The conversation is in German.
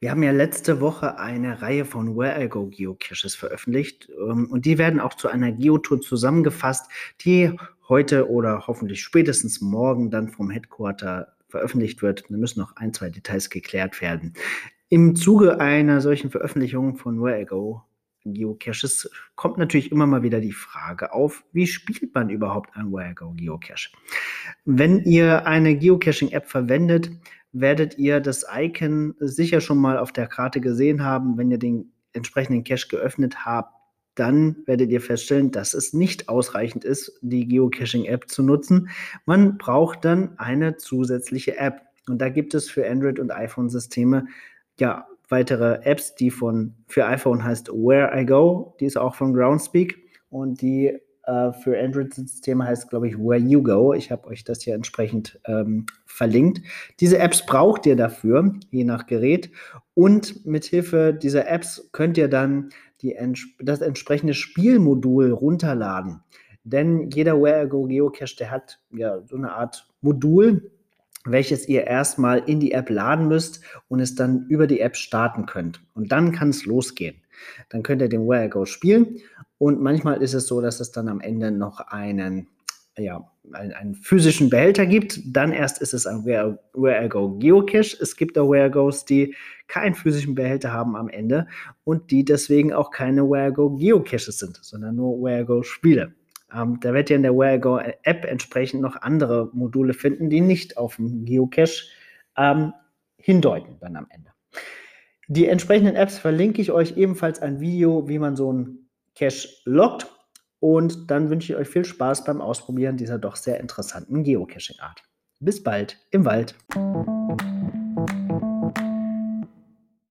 Wir haben ja letzte Woche eine Reihe von Where I Go Geocaches veröffentlicht ähm, und die werden auch zu einer Geotour zusammengefasst, die heute oder hoffentlich spätestens morgen dann vom Headquarter veröffentlicht wird. Da müssen noch ein, zwei Details geklärt werden. Im Zuge einer solchen Veröffentlichung von Where I Go Geocaches kommt natürlich immer mal wieder die Frage auf, wie spielt man überhaupt ein Where I Go Geocache? Wenn ihr eine Geocaching-App verwendet, werdet ihr das Icon sicher schon mal auf der Karte gesehen haben. Wenn ihr den entsprechenden Cache geöffnet habt, dann werdet ihr feststellen, dass es nicht ausreichend ist, die Geocaching-App zu nutzen. Man braucht dann eine zusätzliche App. Und da gibt es für Android- und iPhone-Systeme ja weitere Apps, die von für iPhone heißt Where I Go, die ist auch von Groundspeak und die äh, für Android-Systeme heißt, glaube ich, Where You Go. Ich habe euch das hier entsprechend ähm, verlinkt. Diese Apps braucht ihr dafür, je nach Gerät. Und mit Hilfe dieser Apps könnt ihr dann die, das entsprechende Spielmodul runterladen. Denn jeder Where I Go Geocache, der hat ja so eine Art Modul, welches ihr erstmal in die App laden müsst und es dann über die App starten könnt. Und dann kann es losgehen. Dann könnt ihr den Where I Go spielen und manchmal ist es so, dass es dann am Ende noch einen, ja, einen, einen physischen Behälter gibt. Dann erst ist es ein Where, Where I Go Geocache. Es gibt auch Where I Goes, die keinen physischen Behälter haben am Ende und die deswegen auch keine Where I Go Geocaches sind, sondern nur Where I Go Spiele. Ähm, da werdet ihr in der Where I Go App entsprechend noch andere Module finden, die nicht auf den Geocache ähm, hindeuten dann am Ende. Die entsprechenden Apps verlinke ich euch ebenfalls ein Video, wie man so ein Cache loggt. Und dann wünsche ich euch viel Spaß beim Ausprobieren dieser doch sehr interessanten Geocaching-Art. Bis bald im Wald.